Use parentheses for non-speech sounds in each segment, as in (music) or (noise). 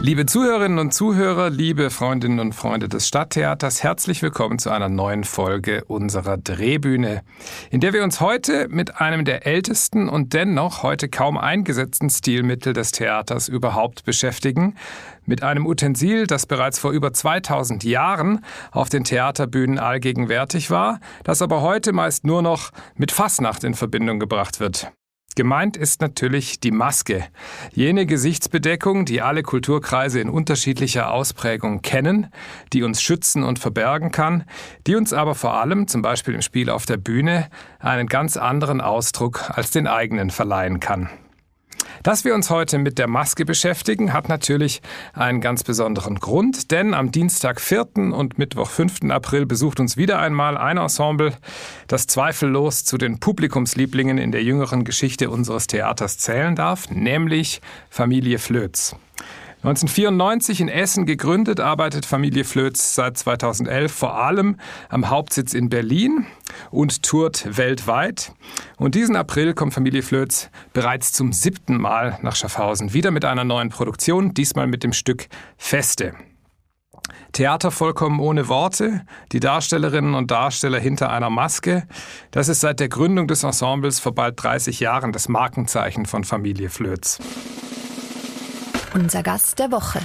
Liebe Zuhörerinnen und Zuhörer, liebe Freundinnen und Freunde des Stadttheaters, herzlich willkommen zu einer neuen Folge unserer Drehbühne, in der wir uns heute mit einem der ältesten und dennoch heute kaum eingesetzten Stilmittel des Theaters überhaupt beschäftigen, mit einem Utensil, das bereits vor über 2000 Jahren auf den Theaterbühnen allgegenwärtig war, das aber heute meist nur noch mit Fasnacht in Verbindung gebracht wird. Gemeint ist natürlich die Maske, jene Gesichtsbedeckung, die alle Kulturkreise in unterschiedlicher Ausprägung kennen, die uns schützen und verbergen kann, die uns aber vor allem, zum Beispiel im Spiel auf der Bühne, einen ganz anderen Ausdruck als den eigenen verleihen kann. Dass wir uns heute mit der Maske beschäftigen, hat natürlich einen ganz besonderen Grund, denn am Dienstag 4. und Mittwoch 5. April besucht uns wieder einmal ein Ensemble, das zweifellos zu den Publikumslieblingen in der jüngeren Geschichte unseres Theaters zählen darf, nämlich Familie Flöz. 1994 in Essen gegründet, arbeitet Familie Flöz seit 2011 vor allem am Hauptsitz in Berlin und tourt weltweit. Und diesen April kommt Familie Flöz bereits zum siebten Mal nach Schaffhausen, wieder mit einer neuen Produktion, diesmal mit dem Stück Feste. Theater vollkommen ohne Worte, die Darstellerinnen und Darsteller hinter einer Maske. Das ist seit der Gründung des Ensembles vor bald 30 Jahren das Markenzeichen von Familie Flöz. Unser Gast der Woche.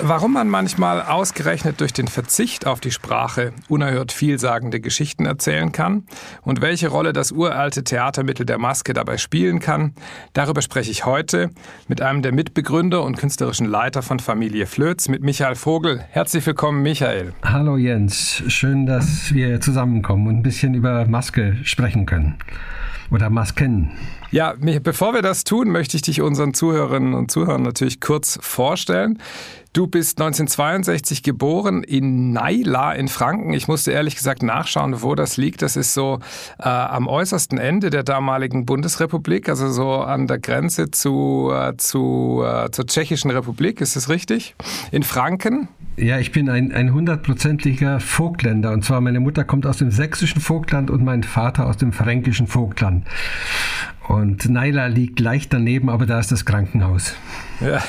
Warum man manchmal ausgerechnet durch den Verzicht auf die Sprache unerhört vielsagende Geschichten erzählen kann und welche Rolle das uralte Theatermittel der Maske dabei spielen kann, darüber spreche ich heute mit einem der Mitbegründer und künstlerischen Leiter von Familie Flöz, mit Michael Vogel. Herzlich willkommen, Michael. Hallo Jens, schön, dass wir zusammenkommen und ein bisschen über Maske sprechen können oder Masken. Ja, bevor wir das tun, möchte ich dich unseren Zuhörerinnen und Zuhörern natürlich kurz vorstellen. Du bist 1962 geboren in Naila in Franken. Ich musste ehrlich gesagt nachschauen, wo das liegt. Das ist so äh, am äußersten Ende der damaligen Bundesrepublik, also so an der Grenze zu, äh, zu, äh, zur Tschechischen Republik. Ist das richtig? In Franken? Ja, ich bin ein, hundertprozentiger Vogtländer. Und zwar meine Mutter kommt aus dem sächsischen Vogtland und mein Vater aus dem fränkischen Vogtland. Und Naila liegt leicht daneben, aber da ist das Krankenhaus. Ja.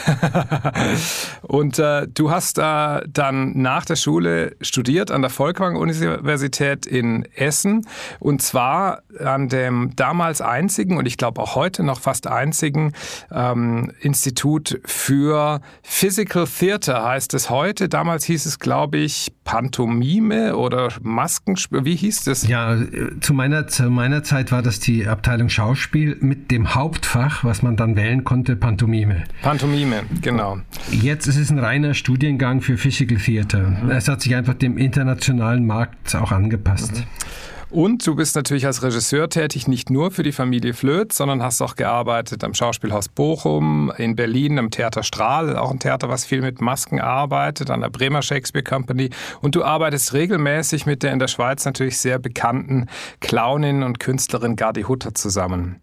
(laughs) und äh, du hast äh, dann nach der Schule studiert an der Volkwang-Universität in Essen und zwar an dem damals einzigen und ich glaube auch heute noch fast einzigen ähm, Institut für Physical Theater heißt es heute. Damals hieß es, glaube ich, Pantomime oder Maskenspiel. Wie hieß das? Ja, zu meiner, zu meiner Zeit war das die Abteilung Schauspiel mit dem Hauptfach, was man dann wählen konnte, Pantomime. Pantomime Pantomime, genau. Jetzt ist es ein reiner Studiengang für Physical Theater. Mhm. Es hat sich einfach dem internationalen Markt auch angepasst. Mhm. Und du bist natürlich als Regisseur tätig, nicht nur für die Familie Flöth, sondern hast auch gearbeitet am Schauspielhaus Bochum, in Berlin, am Theater Strahl, auch ein Theater, was viel mit Masken arbeitet, an der Bremer Shakespeare Company. Und du arbeitest regelmäßig mit der in der Schweiz natürlich sehr bekannten Clownin und Künstlerin Gardi Hutter zusammen.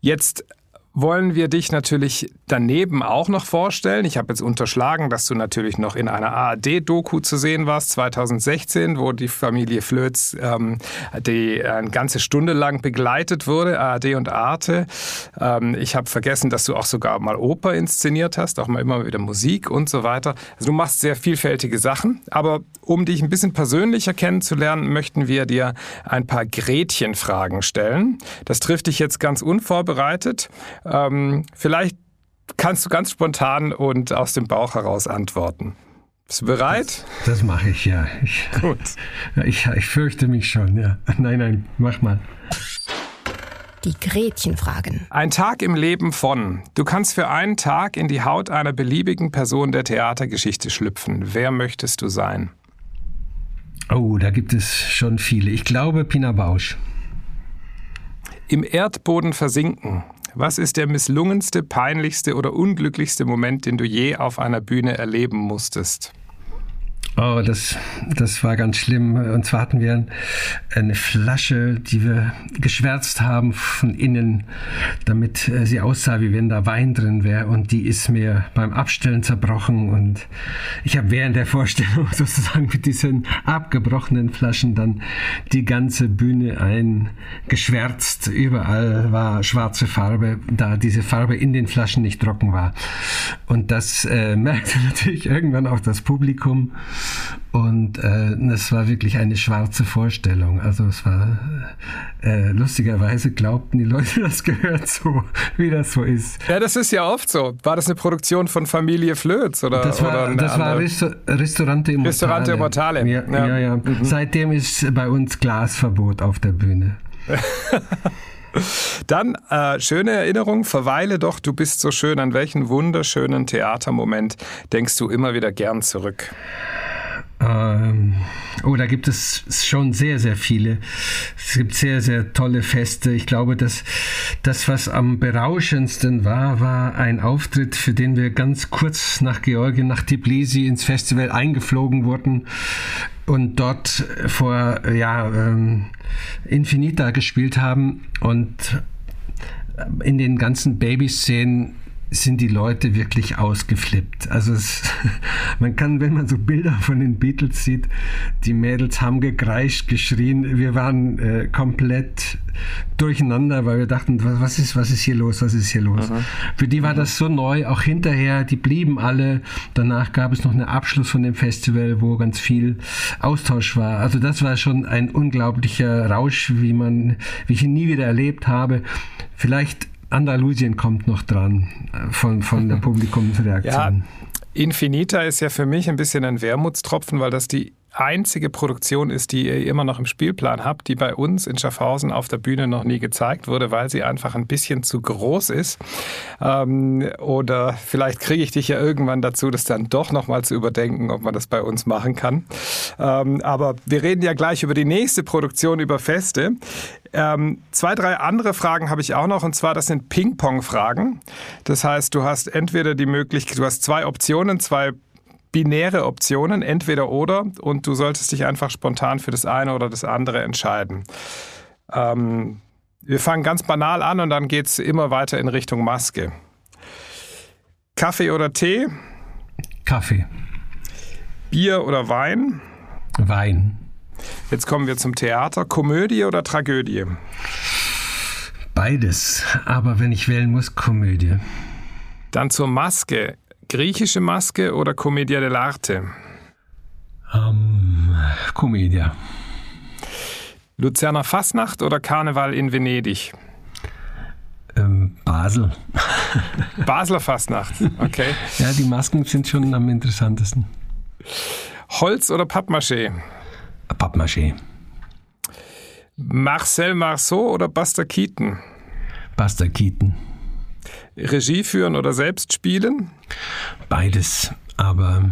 Jetzt wollen wir dich natürlich daneben auch noch vorstellen. Ich habe jetzt unterschlagen, dass du natürlich noch in einer ARD-Doku zu sehen warst, 2016, wo die Familie Flöz ähm, die eine ganze Stunde lang begleitet wurde, ARD und Arte. Ähm, ich habe vergessen, dass du auch sogar mal Oper inszeniert hast, auch mal immer wieder Musik und so weiter. Also du machst sehr vielfältige Sachen, aber um dich ein bisschen persönlicher kennenzulernen, möchten wir dir ein paar Gretchenfragen stellen. Das trifft dich jetzt ganz unvorbereitet. Ähm, vielleicht kannst du ganz spontan und aus dem Bauch heraus antworten. Bist du bereit? Das, das mache ich, ja. Ich, Gut. Ich, ich fürchte mich schon, ja. Nein, nein, mach mal. Die Gretchenfragen. Ein Tag im Leben von. Du kannst für einen Tag in die Haut einer beliebigen Person der Theatergeschichte schlüpfen. Wer möchtest du sein? Oh, da gibt es schon viele. Ich glaube Pina Bausch. Im Erdboden versinken. Was ist der misslungenste, peinlichste oder unglücklichste Moment, den du je auf einer Bühne erleben musstest? Oh, das, das war ganz schlimm. Und zwar hatten wir eine Flasche, die wir geschwärzt haben von innen, damit äh, sie aussah, wie wenn da Wein drin wäre. Und die ist mir beim Abstellen zerbrochen. Und ich habe während der Vorstellung (laughs) sozusagen mit diesen abgebrochenen Flaschen dann die ganze Bühne eingeschwärzt. Überall war schwarze Farbe, da diese Farbe in den Flaschen nicht trocken war. Und das äh, (laughs) merkte natürlich irgendwann auch das Publikum. Und äh, es war wirklich eine schwarze Vorstellung. Also es war äh, lustigerweise glaubten die Leute, (laughs) das gehört so, wie das so ist. Ja, das ist ja oft so. War das eine Produktion von Familie Flöz oder? Das war, oder das war Risto Ristorante Immortale. Ristorante Immortale. Ja, ja. ja, ja. Mhm. Seitdem ist bei uns Glasverbot auf der Bühne. (laughs) Dann äh, schöne Erinnerung, verweile doch, du bist so schön. An welchen wunderschönen Theatermoment denkst du immer wieder gern zurück? Ähm, oh, da gibt es schon sehr, sehr viele. Es gibt sehr, sehr tolle Feste. Ich glaube, dass das, was am berauschendsten war, war ein Auftritt, für den wir ganz kurz nach Georgien, nach Tbilisi ins Festival eingeflogen wurden und dort vor ja, ähm, Infinita gespielt haben und in den ganzen Babyszenen sind die Leute wirklich ausgeflippt. Also es, (laughs) man kann, wenn man so Bilder von den Beatles sieht, die Mädels haben gekreischt, geschrien. Wir waren äh, komplett durcheinander, weil wir dachten, was ist, was ist hier los, was ist hier los? Aha. Für die war das so neu, auch hinterher, die blieben alle. Danach gab es noch einen Abschluss von dem Festival, wo ganz viel Austausch war. Also das war schon ein unglaublicher Rausch, wie man, wie ich ihn nie wieder erlebt habe. Vielleicht Andalusien kommt noch dran äh, von, von der (laughs) Publikumsreaktion. Ja, Infinita ist ja für mich ein bisschen ein Wermutstropfen, weil das die einzige Produktion ist, die ihr immer noch im Spielplan habt, die bei uns in Schaffhausen auf der Bühne noch nie gezeigt wurde, weil sie einfach ein bisschen zu groß ist. Ähm, oder vielleicht kriege ich dich ja irgendwann dazu, das dann doch nochmal zu überdenken, ob man das bei uns machen kann. Ähm, aber wir reden ja gleich über die nächste Produktion, über Feste. Ähm, zwei, drei andere Fragen habe ich auch noch, und zwar das sind Ping-Pong-Fragen. Das heißt, du hast entweder die Möglichkeit, du hast zwei Optionen, zwei binäre Optionen, entweder oder, und du solltest dich einfach spontan für das eine oder das andere entscheiden. Ähm, wir fangen ganz banal an und dann geht es immer weiter in Richtung Maske. Kaffee oder Tee? Kaffee. Bier oder Wein? Wein. Jetzt kommen wir zum Theater. Komödie oder Tragödie? Beides, aber wenn ich wählen muss, Komödie. Dann zur Maske griechische Maske oder Commedia dell'arte? Ähm, Commedia. Luzerner Fasnacht oder Karneval in Venedig? Ähm, Basel. (laughs) Basler Fasnacht, okay. ja, die Masken sind schon am interessantesten. Holz oder Pappmaché? Pappmaché. Marcel Marceau oder Buster Keaton? Buster Keaton. Regie führen oder selbst spielen? Beides, aber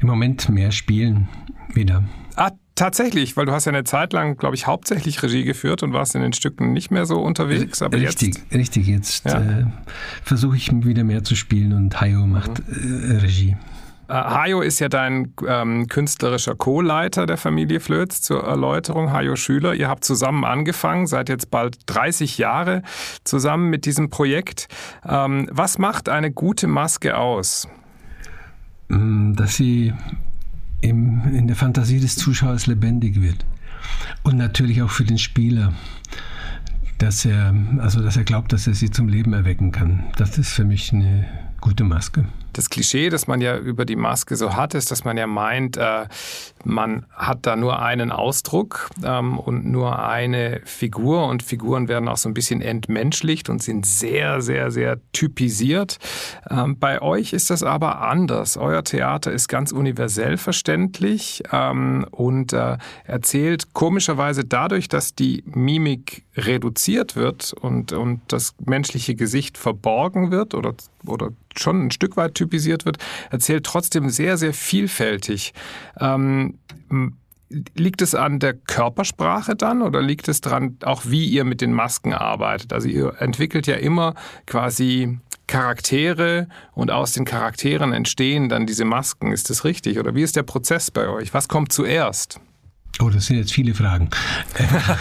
im Moment mehr spielen wieder. Ah, tatsächlich, weil du hast ja eine Zeit lang, glaube ich, hauptsächlich Regie geführt und warst in den Stücken nicht mehr so unterwegs. Aber richtig, jetzt, richtig. Jetzt ja. äh, versuche ich wieder mehr zu spielen und Hayo macht mhm. äh, Regie. Äh, Hajo ist ja dein ähm, künstlerischer Co-Leiter der Familie Flöz zur Erläuterung. Hajo Schüler, ihr habt zusammen angefangen, seid jetzt bald 30 Jahre zusammen mit diesem Projekt. Ähm, was macht eine gute Maske aus? Mm, dass sie im, in der Fantasie des Zuschauers lebendig wird. Und natürlich auch für den Spieler dass er, also dass er glaubt, dass er sie zum Leben erwecken kann. Das ist für mich eine gute Maske das Klischee, das man ja über die Maske so hat, ist, dass man ja meint, äh, man hat da nur einen Ausdruck ähm, und nur eine Figur und Figuren werden auch so ein bisschen entmenschlicht und sind sehr, sehr, sehr typisiert. Ähm, bei euch ist das aber anders. Euer Theater ist ganz universell verständlich ähm, und äh, erzählt komischerweise dadurch, dass die Mimik reduziert wird und, und das menschliche Gesicht verborgen wird oder, oder schon ein Stück weit typisiert wird, erzählt trotzdem sehr, sehr vielfältig. Ähm, liegt es an der Körpersprache dann oder liegt es daran, auch wie ihr mit den Masken arbeitet? Also ihr entwickelt ja immer quasi Charaktere und aus den Charakteren entstehen dann diese Masken. Ist das richtig? Oder wie ist der Prozess bei euch? Was kommt zuerst? Oh, das sind jetzt viele Fragen.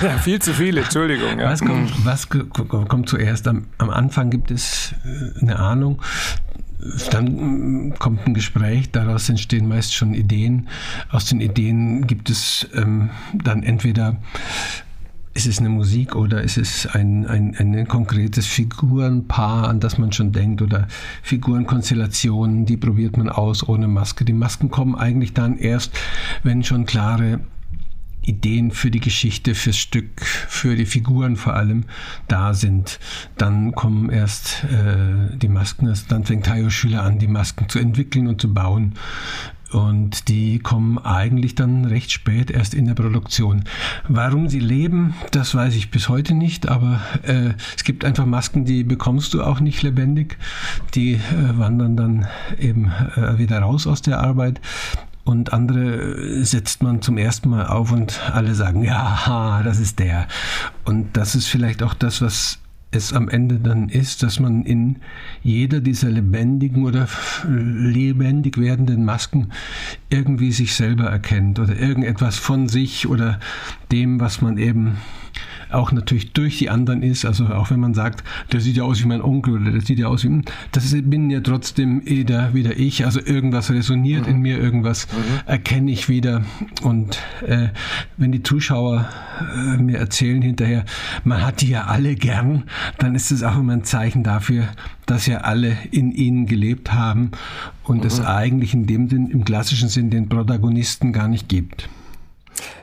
ja, (laughs) viel zu viele, Entschuldigung. Ja. Was, kommt, was kommt zuerst? Am, am, Anfang gibt es äh, eine Ahnung, dann mm, kommt ein Gespräch, daraus entstehen meist schon Ideen. Aus den Ideen gibt es ähm, dann entweder ist es eine Musik oder ist es ein, ein, ein konkretes Figurenpaar, an das man schon denkt oder Figurenkonstellationen, die probiert man aus ohne Maske. Die Masken kommen eigentlich dann erst, wenn schon klare Ideen für die Geschichte, fürs Stück, für die Figuren vor allem da sind. Dann kommen erst äh, die Masken, dann fängt Hayo Schüler an, die Masken zu entwickeln und zu bauen. Und die kommen eigentlich dann recht spät erst in der Produktion. Warum sie leben, das weiß ich bis heute nicht, aber äh, es gibt einfach Masken, die bekommst du auch nicht lebendig. Die äh, wandern dann eben äh, wieder raus aus der Arbeit und andere setzt man zum ersten Mal auf und alle sagen, ja, das ist der. Und das ist vielleicht auch das, was es am Ende dann ist, dass man in jeder dieser lebendigen oder lebendig werdenden Masken irgendwie sich selber erkennt oder irgendetwas von sich oder dem, was man eben auch natürlich durch die anderen ist. Also auch wenn man sagt, der sieht ja aus wie mein Onkel oder der sieht ja aus wie, das bin ja trotzdem wieder, wieder ich. Also irgendwas resoniert mhm. in mir, irgendwas mhm. erkenne ich wieder. Und äh, wenn die Zuschauer äh, mir erzählen hinterher, man hat die ja alle gern, dann ist es auch immer ein Zeichen dafür, dass ja alle in ihnen gelebt haben und mhm. es eigentlich in dem Sinn, im klassischen Sinn, den Protagonisten gar nicht gibt.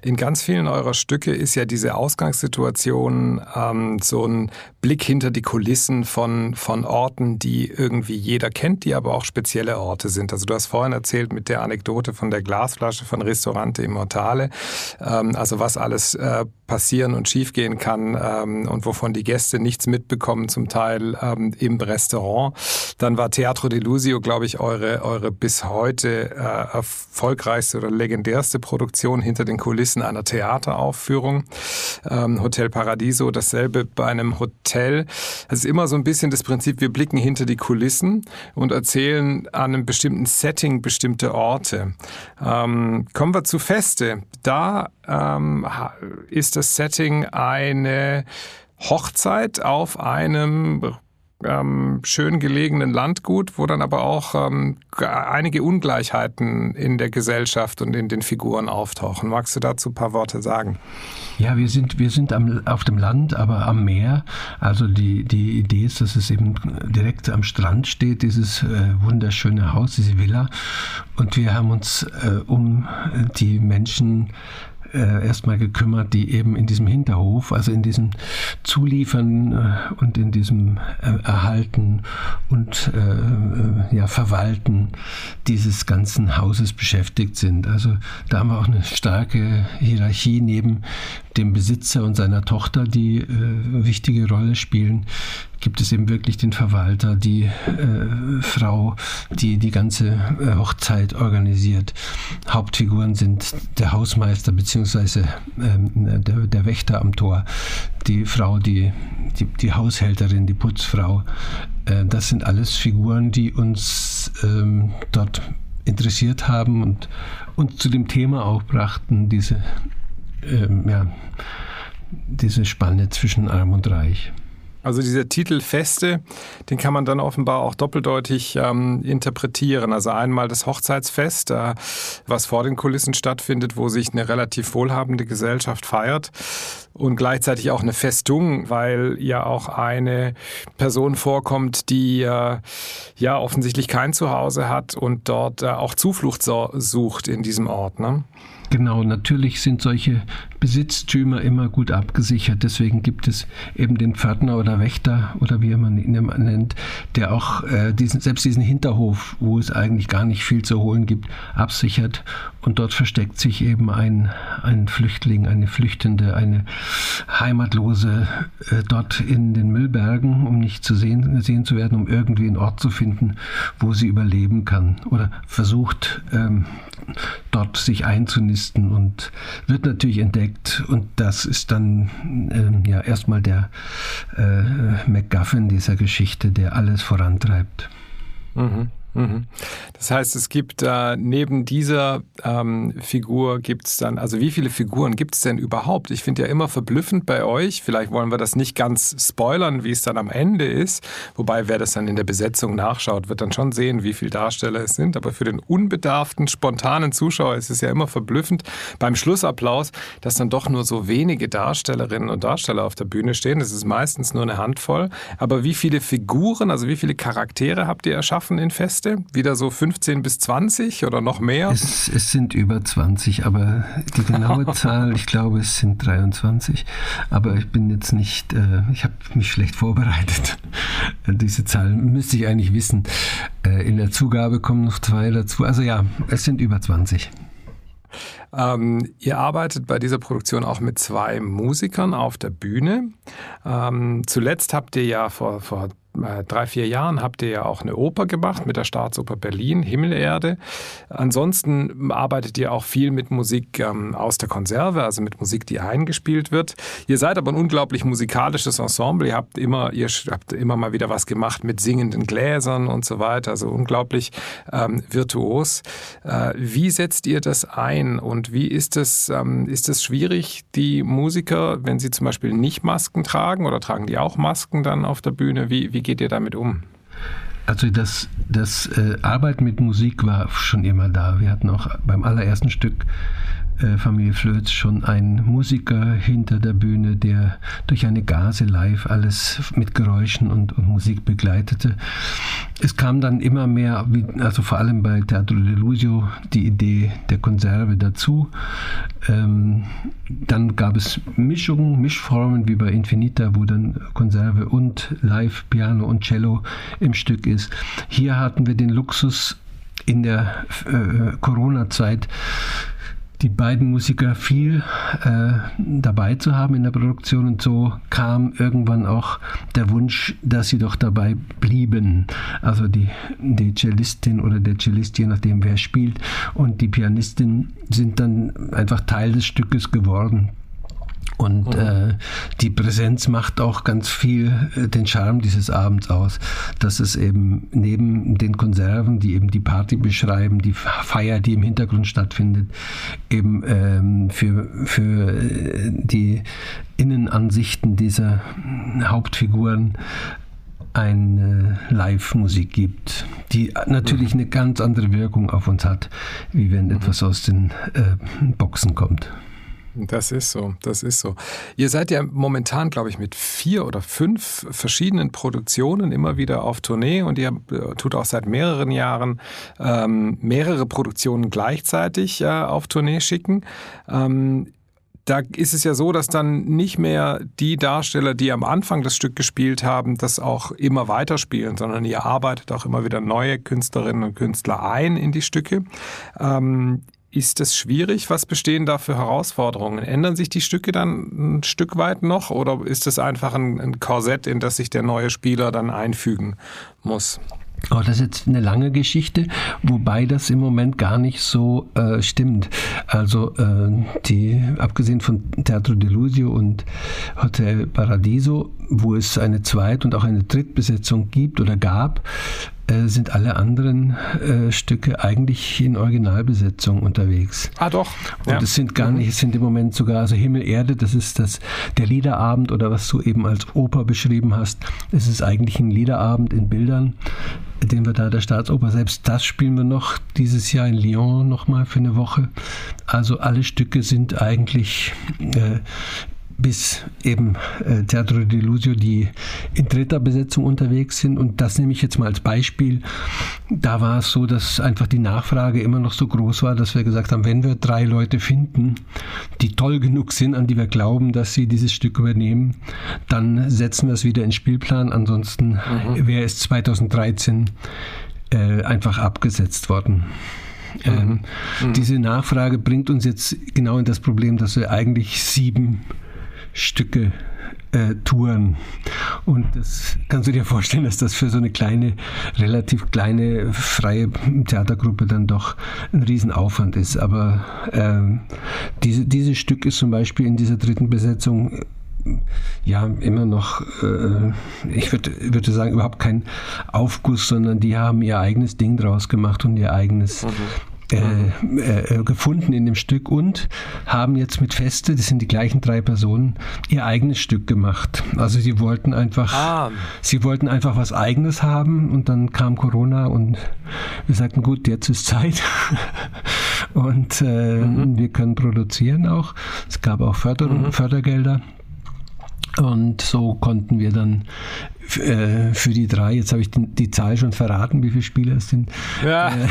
In ganz vielen eurer Stücke ist ja diese Ausgangssituation ähm, so ein Blick hinter die Kulissen von, von Orten, die irgendwie jeder kennt, die aber auch spezielle Orte sind. Also du hast vorhin erzählt mit der Anekdote von der Glasflasche von Ristorante Immortale, ähm, also was alles äh, passieren und schiefgehen kann ähm, und wovon die Gäste nichts mitbekommen, zum Teil ähm, im Restaurant. Dann war Teatro Delusio, glaube ich, eure, eure bis heute äh, erfolgreichste oder legendärste Produktion hinter den Kulissen einer Theateraufführung. Ähm, Hotel Paradiso, dasselbe bei einem Hotel. Es ist immer so ein bisschen das Prinzip, wir blicken hinter die Kulissen und erzählen an einem bestimmten Setting bestimmte Orte. Ähm, kommen wir zu Feste. Da ähm, ist das Setting eine Hochzeit auf einem ähm, schön gelegenen Landgut, wo dann aber auch ähm, einige Ungleichheiten in der Gesellschaft und in den Figuren auftauchen. Magst du dazu ein paar Worte sagen? Ja, wir sind, wir sind am, auf dem Land, aber am Meer. Also die, die Idee ist, dass es eben direkt am Strand steht, dieses äh, wunderschöne Haus, diese Villa. Und wir haben uns äh, um die Menschen äh, erstmal gekümmert, die eben in diesem Hinterhof, also in diesem Zuliefern äh, und in diesem äh, Erhalten und äh, äh, ja, Verwalten dieses ganzen Hauses beschäftigt sind. Also da haben wir auch eine starke Hierarchie neben dem Besitzer und seiner Tochter, die äh, wichtige Rolle spielen gibt es eben wirklich den Verwalter, die äh, Frau, die die ganze äh, Hochzeit organisiert. Hauptfiguren sind der Hausmeister bzw. Ähm, der, der, Wächter am Tor, die Frau, die, die, die Haushälterin, die Putzfrau. Äh, das sind alles Figuren, die uns ähm, dort interessiert haben und uns zu dem Thema auch brachten, diese, ähm, ja, diese Spanne zwischen Arm und Reich. Also dieser Titel Feste, den kann man dann offenbar auch doppeldeutig ähm, interpretieren. Also einmal das Hochzeitsfest, äh, was vor den Kulissen stattfindet, wo sich eine relativ wohlhabende Gesellschaft feiert und gleichzeitig auch eine Festung, weil ja auch eine Person vorkommt, die äh, ja offensichtlich kein Zuhause hat und dort äh, auch Zuflucht sucht in diesem Ort. Ne? Genau, natürlich sind solche Besitztümer immer gut abgesichert. Deswegen gibt es eben den Pförtner oder Wächter oder wie man ihn nennt, der auch äh, diesen, selbst diesen Hinterhof, wo es eigentlich gar nicht viel zu holen gibt, absichert. Und dort versteckt sich eben ein, ein Flüchtling, eine Flüchtende, eine Heimatlose äh, dort in den Müllbergen, um nicht zu sehen, gesehen zu werden, um irgendwie einen Ort zu finden, wo sie überleben kann. Oder versucht, ähm, dort sich einzunisten und wird natürlich entdeckt. Und das ist dann ähm, ja erstmal der äh, MacGuffin dieser Geschichte, der alles vorantreibt. Mhm. Mhm. Das heißt, es gibt äh, neben dieser ähm, Figur gibt es dann, also wie viele Figuren gibt es denn überhaupt? Ich finde ja immer verblüffend bei euch, vielleicht wollen wir das nicht ganz spoilern, wie es dann am Ende ist, wobei wer das dann in der Besetzung nachschaut, wird dann schon sehen, wie viele Darsteller es sind, aber für den unbedarften, spontanen Zuschauer ist es ja immer verblüffend beim Schlussapplaus, dass dann doch nur so wenige Darstellerinnen und Darsteller auf der Bühne stehen. Das ist meistens nur eine Handvoll, aber wie viele Figuren, also wie viele Charaktere habt ihr erschaffen in Fest? Gäste? Wieder so 15 bis 20 oder noch mehr? Es, es sind über 20, aber die genaue (laughs) Zahl, ich glaube, es sind 23. Aber ich bin jetzt nicht, äh, ich habe mich schlecht vorbereitet. Diese Zahl müsste ich eigentlich wissen. Äh, in der Zugabe kommen noch zwei dazu. Also ja, es sind über 20. Ähm, ihr arbeitet bei dieser Produktion auch mit zwei Musikern auf der Bühne. Ähm, zuletzt habt ihr ja vor, vor äh, drei, vier Jahren habt ihr ja auch eine Oper gemacht mit der Staatsoper Berlin, Himmelerde. Ansonsten arbeitet ihr auch viel mit Musik ähm, aus der Konserve, also mit Musik, die eingespielt wird. Ihr seid aber ein unglaublich musikalisches Ensemble. Ihr habt immer, ihr habt immer mal wieder was gemacht mit singenden Gläsern und so weiter, also unglaublich ähm, virtuos. Äh, wie setzt ihr das ein und wie ist es, ähm, ist es schwierig, die Musiker, wenn sie zum Beispiel nicht Masken tragen oder tragen die auch Masken dann auf der Bühne, wie, wie wie geht ihr damit um? Also das, das äh, Arbeiten mit Musik war schon immer da. Wir hatten auch beim allerersten Stück Familie Flöz schon ein Musiker hinter der Bühne, der durch eine Gase live alles mit Geräuschen und, und Musik begleitete. Es kam dann immer mehr, also vor allem bei Teatro Delusio, die Idee der Konserve dazu. Ähm, dann gab es Mischungen, Mischformen wie bei Infinita, wo dann Konserve und Live, Piano und Cello im Stück ist. Hier hatten wir den Luxus in der äh, Corona-Zeit die beiden Musiker viel äh, dabei zu haben in der Produktion und so kam irgendwann auch der Wunsch, dass sie doch dabei blieben. Also die, die Cellistin oder der Cellist, je nachdem wer spielt, und die Pianistin sind dann einfach Teil des Stückes geworden. Und mhm. äh, die Präsenz macht auch ganz viel äh, den Charme dieses Abends aus, dass es eben neben den Konserven, die eben die Party beschreiben, die Feier, die im Hintergrund stattfindet, eben ähm, für, für äh, die Innenansichten dieser Hauptfiguren eine Live-Musik gibt, die natürlich mhm. eine ganz andere Wirkung auf uns hat, wie wenn mhm. etwas aus den äh, Boxen kommt. Das ist so, das ist so. Ihr seid ja momentan, glaube ich, mit vier oder fünf verschiedenen Produktionen immer wieder auf Tournee und ihr äh, tut auch seit mehreren Jahren ähm, mehrere Produktionen gleichzeitig äh, auf Tournee schicken. Ähm, da ist es ja so, dass dann nicht mehr die Darsteller, die am Anfang das Stück gespielt haben, das auch immer weiterspielen, sondern ihr arbeitet auch immer wieder neue Künstlerinnen und Künstler ein in die Stücke. Ähm, ist das schwierig? Was bestehen da für Herausforderungen? Ändern sich die Stücke dann ein Stück weit noch oder ist das einfach ein, ein Korsett, in das sich der neue Spieler dann einfügen muss? Oh, das ist jetzt eine lange Geschichte, wobei das im Moment gar nicht so äh, stimmt. Also äh, die, abgesehen von Teatro Delusio und Hotel Paradiso, wo es eine Zweit- und auch eine Drittbesetzung gibt oder gab, äh, sind alle anderen äh, Stücke eigentlich in Originalbesetzung unterwegs. Ah doch. Und ja. es sind gar nicht, es sind im Moment sogar, also Himmel, Erde, das ist das, der Liederabend oder was du eben als Oper beschrieben hast. Es ist eigentlich ein Liederabend in Bildern, den wir da der Staatsoper, selbst das spielen wir noch dieses Jahr in Lyon nochmal für eine Woche. Also alle Stücke sind eigentlich äh, bis eben äh, Teatro Delusio, die in dritter Besetzung unterwegs sind. Und das nehme ich jetzt mal als Beispiel. Da war es so, dass einfach die Nachfrage immer noch so groß war, dass wir gesagt haben, wenn wir drei Leute finden, die toll genug sind, an die wir glauben, dass sie dieses Stück übernehmen, dann setzen wir es wieder in Spielplan. Ansonsten mhm. wäre es 2013 äh, einfach abgesetzt worden. Ähm, mhm. Diese Nachfrage bringt uns jetzt genau in das Problem, dass wir eigentlich sieben Stücke äh, touren. Und das kannst du dir vorstellen, dass das für so eine kleine, relativ kleine freie Theatergruppe dann doch ein Riesenaufwand ist. Aber ähm, diese, dieses Stück ist zum Beispiel in dieser dritten Besetzung ja immer noch, äh, ich würde würde sagen, überhaupt kein Aufguss, sondern die haben ihr eigenes Ding draus gemacht und ihr eigenes. Mhm. Äh, äh, gefunden in dem Stück und haben jetzt mit Feste, das sind die gleichen drei Personen, ihr eigenes Stück gemacht. Also sie wollten einfach, ah. sie wollten einfach was Eigenes haben und dann kam Corona und wir sagten, gut, jetzt ist Zeit (laughs) und äh, mhm. wir können produzieren auch. Es gab auch Förderung, mhm. Fördergelder. Und so konnten wir dann äh, für die drei, jetzt habe ich die, die, Zahl schon verraten, wie viele Spieler es sind. Ja. Äh,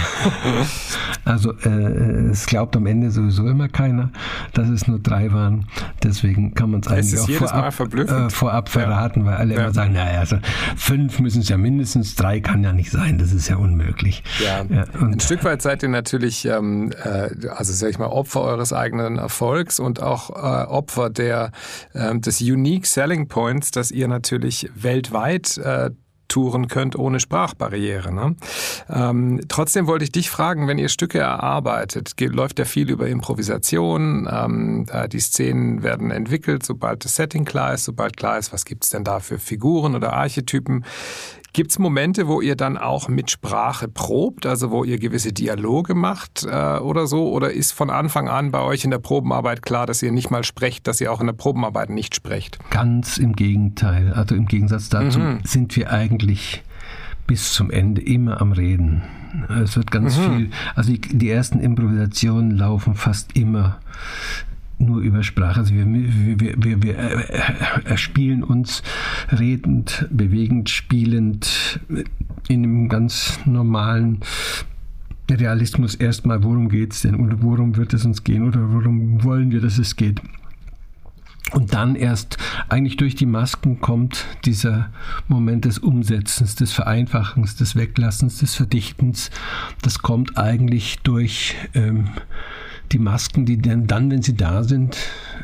also äh, es glaubt am Ende sowieso immer keiner, dass es nur drei waren. Deswegen kann man es eigentlich auch vorab, äh, vorab verraten, ja. weil alle ja. immer sagen, naja, also fünf müssen es ja mindestens, drei kann ja nicht sein, das ist ja unmöglich. Ja, Ein Stück weit seid ihr natürlich, ähm, äh, also sag ich mal, Opfer eures eigenen Erfolgs und auch Opfer der, ähm, des Unique Selling Points, dass ihr natürlich weltweit weit äh, touren könnt ohne Sprachbarriere. Ne? Ähm, trotzdem wollte ich dich fragen, wenn ihr Stücke erarbeitet, läuft ja viel über Improvisation, ähm, äh, die Szenen werden entwickelt, sobald das Setting klar ist, sobald klar ist, was gibt es denn da für Figuren oder Archetypen. Gibt es Momente, wo ihr dann auch mit Sprache probt, also wo ihr gewisse Dialoge macht äh, oder so? Oder ist von Anfang an bei euch in der Probenarbeit klar, dass ihr nicht mal sprecht, dass ihr auch in der Probenarbeit nicht sprecht? Ganz im Gegenteil. Also im Gegensatz dazu mhm. sind wir eigentlich bis zum Ende immer am Reden. Es wird ganz mhm. viel, also die, die ersten Improvisationen laufen fast immer nur über Sprache. Also wir, wir, wir, wir äh, spielen uns redend, bewegend, spielend in einem ganz normalen Realismus erstmal, worum geht es denn und worum wird es uns gehen oder worum wollen wir, dass es geht. Und dann erst eigentlich durch die Masken kommt dieser Moment des Umsetzens, des Vereinfachens, des Weglassens, des Verdichtens. Das kommt eigentlich durch ähm, die Masken, die dann, wenn sie da sind,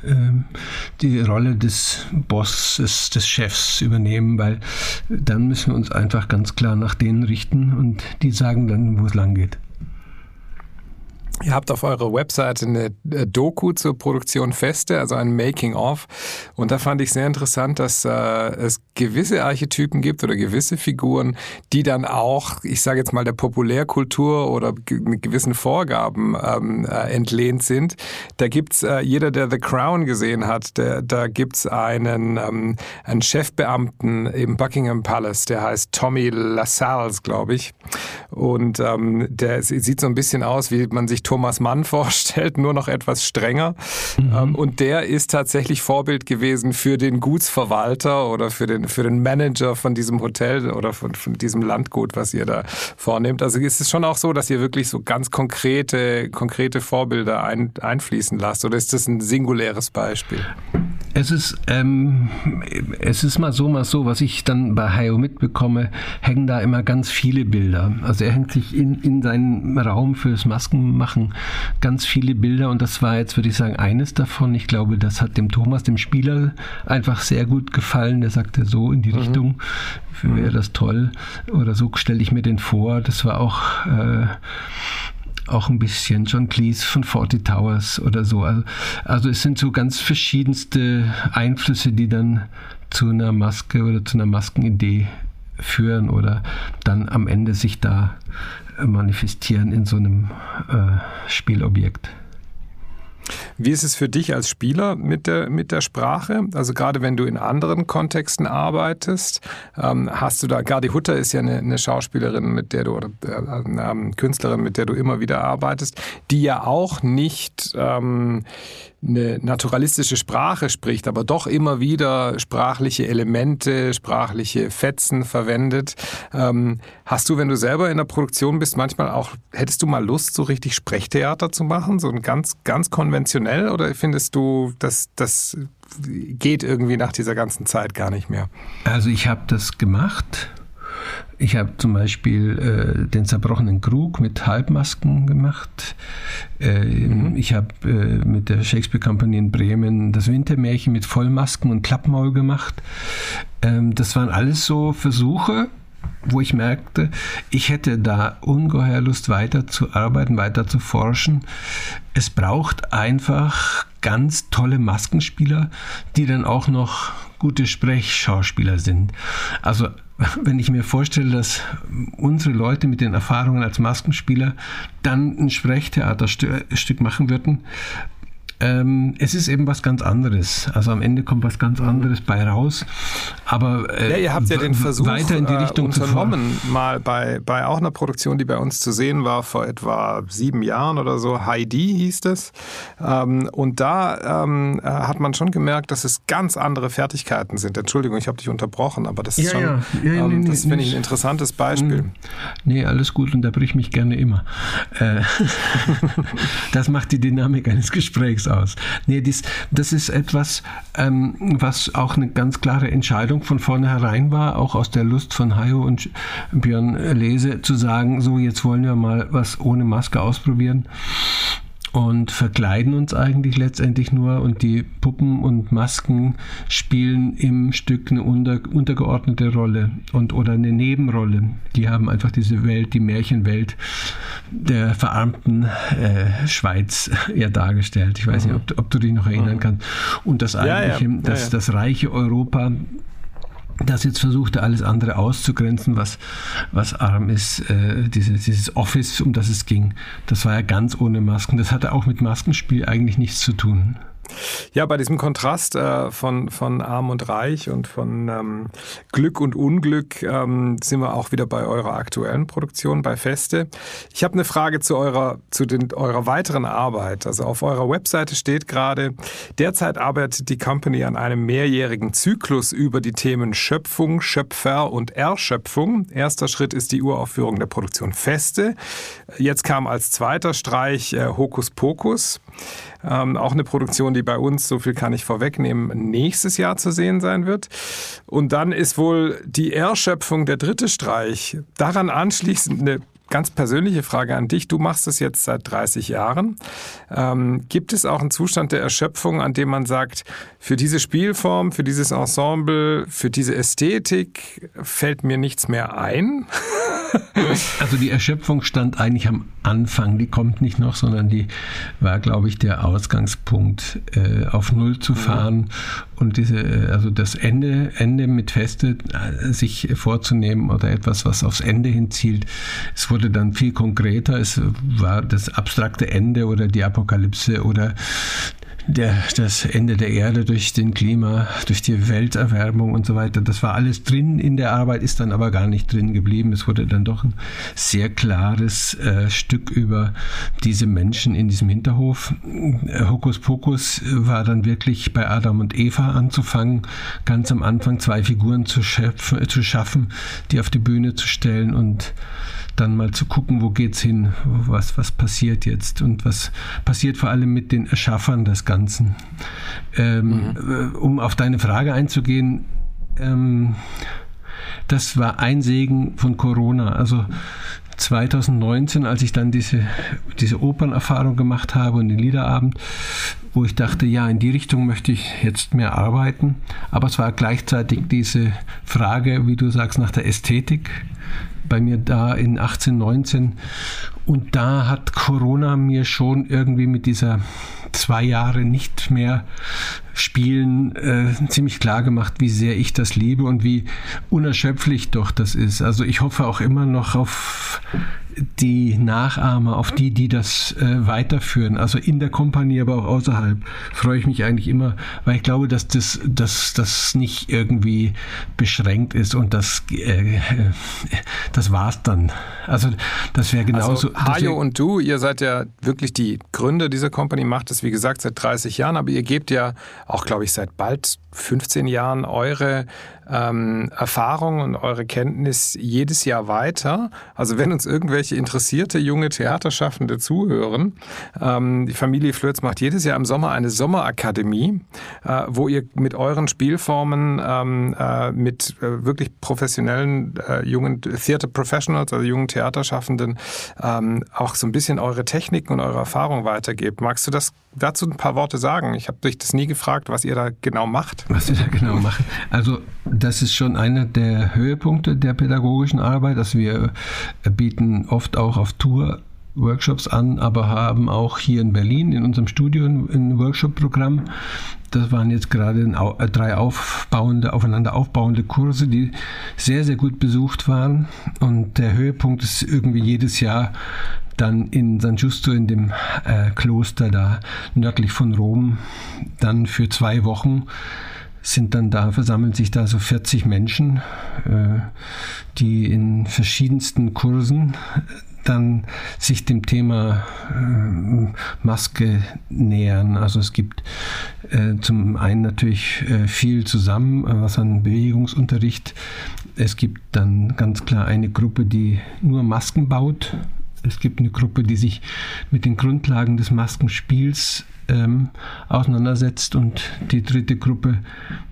ähm, die Rolle des Bosses, des Chefs übernehmen, weil dann müssen wir uns einfach ganz klar nach denen richten und die sagen dann, wo es lang geht. Ihr habt auf eurer Webseite eine äh, Doku zur Produktion Feste, also ein Making-of. Und da fand ich sehr interessant, dass äh, es gewisse Archetypen gibt oder gewisse Figuren, die dann auch, ich sage jetzt mal, der Populärkultur oder mit gewissen Vorgaben ähm, äh, entlehnt sind. Da gibt's äh, jeder, der The Crown gesehen hat, der, da gibt's einen, ähm, einen Chefbeamten im Buckingham Palace, der heißt Tommy LaSalles, glaube ich. Und ähm, der sieht so ein bisschen aus, wie man sich Thomas Mann (laughs) vorstellt, nur noch etwas strenger. Mhm. Ähm, und der ist tatsächlich Vorbild gewesen für den Gutsverwalter oder für den, für den Manager von diesem Hotel oder von, von diesem Landgut, was ihr da vornehmt. Also ist es schon auch so, dass ihr wirklich so ganz konkrete, konkrete Vorbilder ein, einfließen lasst oder ist das ein singuläres Beispiel? Es ist, ähm, es ist mal so, mal so, was ich dann bei Hayo mitbekomme, hängen da immer ganz viele Bilder. Also er hängt sich in, in seinen Raum fürs Maskenmachen ganz viele Bilder und das war jetzt, würde ich sagen, eines davon. Ich glaube, das hat dem Thomas, dem Spieler, einfach sehr gut gefallen. Der sagte so in die mhm. Richtung, wäre das toll. Oder so stelle ich mir den vor. Das war auch äh, auch ein bisschen John Cleese von Forty Towers oder so. Also, also es sind so ganz verschiedenste Einflüsse, die dann zu einer Maske oder zu einer Maskenidee führen oder dann am Ende sich da manifestieren in so einem äh, Spielobjekt. Wie ist es für dich als Spieler mit der, mit der Sprache? Also gerade wenn du in anderen Kontexten arbeitest, ähm, hast du da, Gardi Hutter ist ja eine, eine Schauspielerin, mit der du, oder äh, äh, Künstlerin, mit der du immer wieder arbeitest, die ja auch nicht ähm, eine naturalistische Sprache spricht, aber doch immer wieder sprachliche Elemente, sprachliche Fetzen verwendet. Ähm, hast du, wenn du selber in der Produktion bist, manchmal auch, hättest du mal Lust, so richtig Sprechtheater zu machen, so ein ganz, ganz konventionell, oder findest du, dass das geht irgendwie nach dieser ganzen Zeit gar nicht mehr? Also ich habe das gemacht Ich habe zum Beispiel äh, den zerbrochenen Krug mit Halbmasken gemacht. Äh, mhm. Ich habe äh, mit der Shakespeare Company in Bremen das Wintermärchen mit Vollmasken und Klappmaul gemacht. Ähm, das waren alles so Versuche, wo ich merkte, ich hätte da ungeheuer Lust weiter zu arbeiten, weiter zu forschen. Es braucht einfach ganz tolle Maskenspieler, die dann auch noch gute Sprechschauspieler sind. Also (laughs) wenn ich mir vorstelle, dass unsere Leute mit den Erfahrungen als Maskenspieler dann ein Sprechtheaterstück machen würden, ähm, es ist eben was ganz anderes. Also am Ende kommt was ganz anderes bei raus. Aber äh, ja, ihr habt ja den Versuch weiter in die äh, Richtung äh, unternommen, mal bei, bei auch einer Produktion, die bei uns zu sehen war vor etwa sieben Jahren oder so. Heidi hieß es. Ähm, und da ähm, äh, hat man schon gemerkt, dass es ganz andere Fertigkeiten sind. Entschuldigung, ich habe dich unterbrochen, aber das ist ja, schon, ja. Ja, ähm, nee, das finde ich ein interessantes Beispiel. Hm. Nee, alles gut, unterbrich mich gerne immer. Äh, (laughs) das macht die Dynamik eines Gesprächs aus. Nee, dies, das ist etwas, ähm, was auch eine ganz klare Entscheidung von vornherein war, auch aus der Lust von Hayo und Björn Lese zu sagen, so jetzt wollen wir mal was ohne Maske ausprobieren und verkleiden uns eigentlich letztendlich nur und die Puppen und Masken spielen im Stück eine unter, untergeordnete Rolle und oder eine Nebenrolle. Die haben einfach diese Welt, die Märchenwelt der verarmten äh, Schweiz eher dargestellt. Ich weiß mhm. nicht, ob, ob, du dich noch erinnern mhm. kannst. Und das eigentliche, ja, ja. Das, ja, das reiche Europa das jetzt versuchte, alles andere auszugrenzen, was, was arm ist, äh, dieses, dieses Office, um das es ging, das war ja ganz ohne Masken. Das hatte auch mit Maskenspiel eigentlich nichts zu tun. Ja, bei diesem Kontrast äh, von, von Arm und Reich und von ähm, Glück und Unglück ähm, sind wir auch wieder bei eurer aktuellen Produktion, bei Feste. Ich habe eine Frage zu eurer, zu den, eurer weiteren Arbeit. Also auf eurer Webseite steht gerade, derzeit arbeitet die Company an einem mehrjährigen Zyklus über die Themen Schöpfung, Schöpfer und Erschöpfung. Erster Schritt ist die Uraufführung der Produktion Feste. Jetzt kam als zweiter Streich äh, Hokus Pokus. Ähm, auch eine Produktion, die bei uns, so viel kann ich vorwegnehmen, nächstes Jahr zu sehen sein wird. Und dann ist wohl die Erschöpfung der dritte Streich. Daran anschließend eine ganz persönliche Frage an dich. Du machst das jetzt seit 30 Jahren. Ähm, gibt es auch einen Zustand der Erschöpfung, an dem man sagt, für diese Spielform, für dieses Ensemble, für diese Ästhetik fällt mir nichts mehr ein? (laughs) also die Erschöpfung stand eigentlich am Anfang. Die kommt nicht noch, sondern die war, glaube ich, der Ausgangspunkt, äh, auf Null zu fahren. Und diese, äh, also das Ende, Ende mit Feste äh, sich vorzunehmen oder etwas, was aufs Ende hinzielt. Es wurde wurde dann viel konkreter. Es war das abstrakte Ende oder die Apokalypse oder der, das Ende der Erde durch den Klima, durch die Welterwärmung und so weiter. Das war alles drin in der Arbeit, ist dann aber gar nicht drin geblieben. Es wurde dann doch ein sehr klares äh, Stück über diese Menschen in diesem Hinterhof. Äh, Hokus Pokus war dann wirklich bei Adam und Eva anzufangen, ganz am Anfang zwei Figuren zu, schöpfen, zu schaffen, die auf die Bühne zu stellen und dann mal zu gucken, wo geht's hin, was, was passiert jetzt und was passiert vor allem mit den Erschaffern des Ganzen. Ähm, mhm. Um auf deine Frage einzugehen, ähm, das war ein Segen von Corona. Also 2019, als ich dann diese, diese Opernerfahrung gemacht habe und den Liederabend, wo ich dachte, ja, in die Richtung möchte ich jetzt mehr arbeiten. Aber es war gleichzeitig diese Frage, wie du sagst, nach der Ästhetik bei mir da in 18, 19. Und da hat Corona mir schon irgendwie mit dieser zwei Jahre nicht mehr spielen äh, ziemlich klar gemacht, wie sehr ich das liebe und wie unerschöpflich doch das ist. Also ich hoffe auch immer noch auf die Nachahmer, auf die, die das äh, weiterführen, also in der Kompanie, aber auch außerhalb, freue ich mich eigentlich immer, weil ich glaube, dass das, dass das nicht irgendwie beschränkt ist und das, äh, das war's dann. Also das wäre genauso. Also, Hajo und du, ihr seid ja wirklich die Gründer dieser Company, macht es wie gesagt seit 30 Jahren, aber ihr gebt ja auch, glaube ich, seit bald 15 Jahren eure ähm, Erfahrung und eure Kenntnis jedes Jahr weiter. Also wenn uns irgendwelche interessierte junge Theaterschaffende zuhören, ähm, die Familie Flöz macht jedes Jahr im Sommer eine Sommerakademie, äh, wo ihr mit euren Spielformen ähm, äh, mit äh, wirklich professionellen äh, jungen Theater Professionals, also jungen Theaterschaffenden, ähm, auch so ein bisschen eure Techniken und eure Erfahrung weitergebt. Magst du das dazu ein paar Worte sagen? Ich habe dich das nie gefragt, was ihr da genau macht. Was wir da genau machen. Also das ist schon einer der Höhepunkte der pädagogischen Arbeit, dass wir bieten oft auch auf Tour Workshops an, aber haben auch hier in Berlin in unserem Studio ein Workshop-Programm. Das waren jetzt gerade äh, drei aufbauende, aufeinander aufbauende Kurse, die sehr, sehr gut besucht waren. Und der Höhepunkt ist irgendwie jedes Jahr dann in San Giusto in dem äh, Kloster da nördlich von Rom, dann für zwei Wochen sind dann da, versammeln sich da so 40 Menschen, äh, die in verschiedensten Kursen dann sich dem Thema äh, Maske nähern. Also es gibt äh, zum einen natürlich viel zusammen, was an Bewegungsunterricht. Es gibt dann ganz klar eine Gruppe, die nur Masken baut. Es gibt eine Gruppe, die sich mit den Grundlagen des Maskenspiels ähm, auseinandersetzt und die dritte Gruppe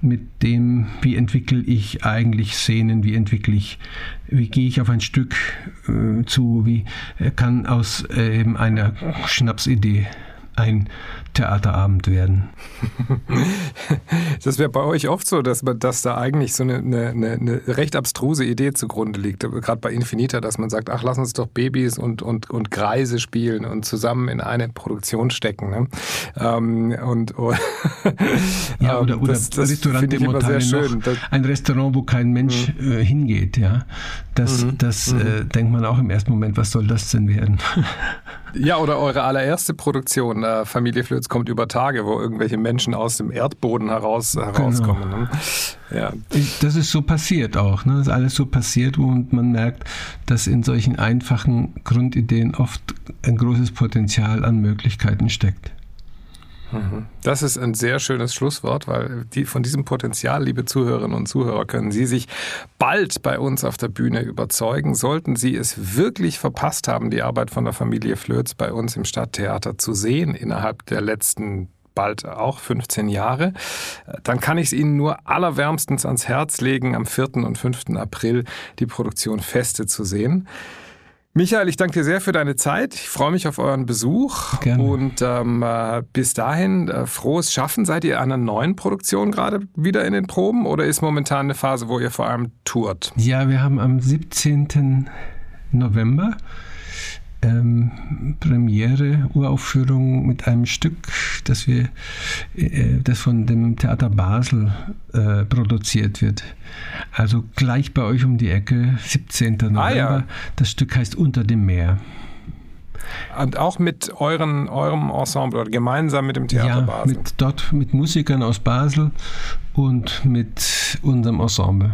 mit dem, wie entwickle ich eigentlich Szenen, wie entwickle ich, wie gehe ich auf ein Stück äh, zu, wie kann aus äh, einer Schnapsidee ein Theaterabend werden. Das wäre bei euch oft so, dass, man, dass da eigentlich so eine, eine, eine recht abstruse Idee zugrunde liegt. Gerade bei Infinita, dass man sagt, ach, lass uns doch Babys und, und, und Kreise spielen und zusammen in eine Produktion stecken. Ne? Ähm, und, und (laughs) ja, oder, oder das, das Restaurant ich immer sehr schön. ein Restaurant, wo kein Mensch mhm. äh, hingeht. Ja, Das, mhm. das mhm. Äh, denkt man auch im ersten Moment, was soll das denn werden? Ja, oder eure allererste Produktion, äh, Familie Flöz kommt über Tage, wo irgendwelche Menschen aus dem Erdboden heraus, herauskommen. Genau. Ne? Ja. Das ist so passiert auch. Ne? Das ist alles so passiert und man merkt, dass in solchen einfachen Grundideen oft ein großes Potenzial an Möglichkeiten steckt. Das ist ein sehr schönes Schlusswort, weil die, von diesem Potenzial, liebe Zuhörerinnen und Zuhörer, können Sie sich bald bei uns auf der Bühne überzeugen. Sollten Sie es wirklich verpasst haben, die Arbeit von der Familie Flöz bei uns im Stadttheater zu sehen innerhalb der letzten bald auch 15 Jahre, dann kann ich es Ihnen nur allerwärmstens ans Herz legen, am 4. und 5. April die Produktion Feste zu sehen. Michael, ich danke dir sehr für deine Zeit. Ich freue mich auf euren Besuch. Gerne. Und ähm, äh, bis dahin, äh, frohes Schaffen. Seid ihr an einer neuen Produktion gerade wieder in den Proben oder ist momentan eine Phase, wo ihr vor allem tourt? Ja, wir haben am 17. November ähm, Premiere, Uraufführung mit einem Stück, das wir, äh, das von dem Theater Basel äh, produziert wird. Also gleich bei euch um die Ecke, 17. November. Ah, ja. Das Stück heißt Unter dem Meer. Und auch mit euren, eurem Ensemble oder gemeinsam mit dem Theater ja, Basel? Mit, dort mit Musikern aus Basel und mit unserem Ensemble.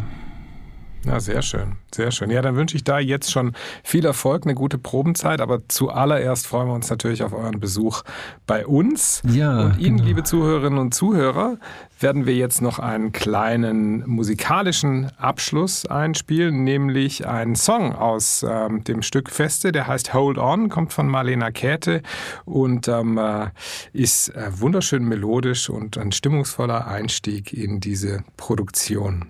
Ja, sehr schön, sehr schön. Ja, dann wünsche ich da jetzt schon viel Erfolg, eine gute Probenzeit, aber zuallererst freuen wir uns natürlich auf euren Besuch bei uns. Ja, und Ihnen, genau. liebe Zuhörerinnen und Zuhörer, werden wir jetzt noch einen kleinen musikalischen Abschluss einspielen, nämlich einen Song aus ähm, dem Stück Feste, der heißt Hold On, kommt von Marlena Käthe und ähm, äh, ist äh, wunderschön melodisch und ein stimmungsvoller Einstieg in diese Produktion.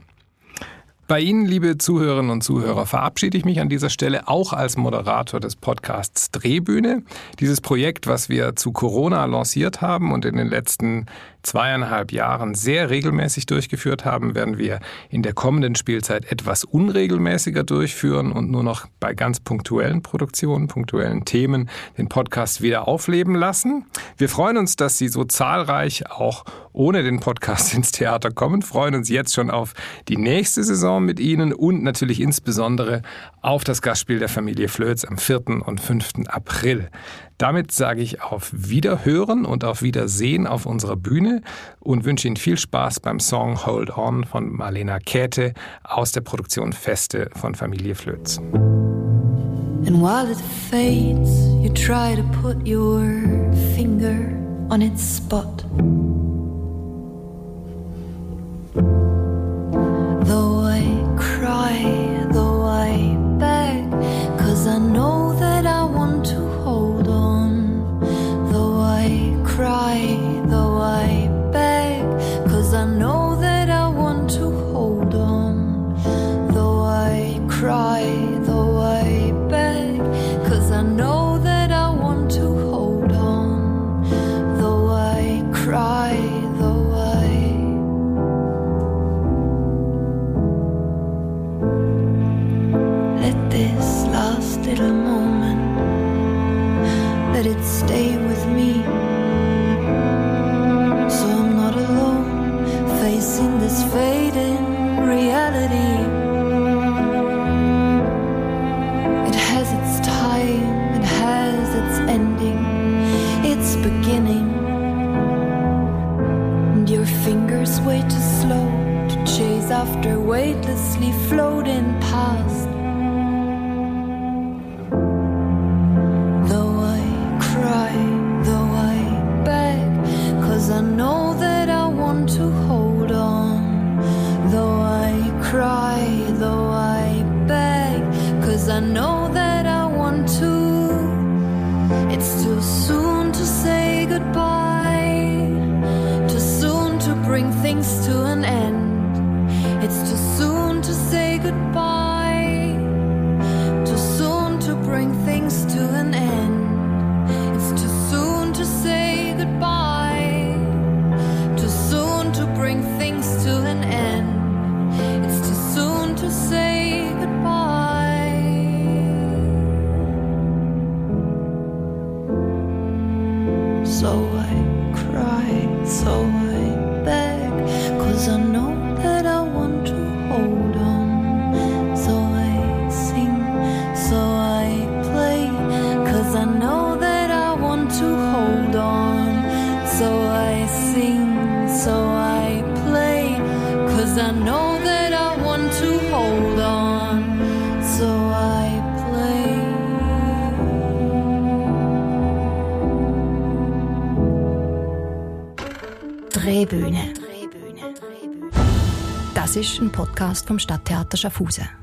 Bei Ihnen, liebe Zuhörerinnen und Zuhörer, verabschiede ich mich an dieser Stelle auch als Moderator des Podcasts Drehbühne. Dieses Projekt, was wir zu Corona lanciert haben und in den letzten zweieinhalb Jahren sehr regelmäßig durchgeführt haben, werden wir in der kommenden Spielzeit etwas unregelmäßiger durchführen und nur noch bei ganz punktuellen Produktionen, punktuellen Themen den Podcast wieder aufleben lassen. Wir freuen uns, dass Sie so zahlreich auch ohne den Podcast (laughs) ins Theater kommen, freuen uns jetzt schon auf die nächste Saison mit Ihnen und natürlich insbesondere auf das Gastspiel der Familie Flöz am 4. und 5. April. Damit sage ich auf Wiederhören und auf Wiedersehen auf unserer Bühne und wünsche Ihnen viel Spaß beim Song Hold On von Marlena Käthe aus der Produktion Feste von Familie Flöz. And while it fades, you try to put your finger on its spot. cry though I beg, cause I know that I want to hold on, though I cry. bring things to an end. It's too soon to say goodbye. vom Stadttheater Schaffhausen.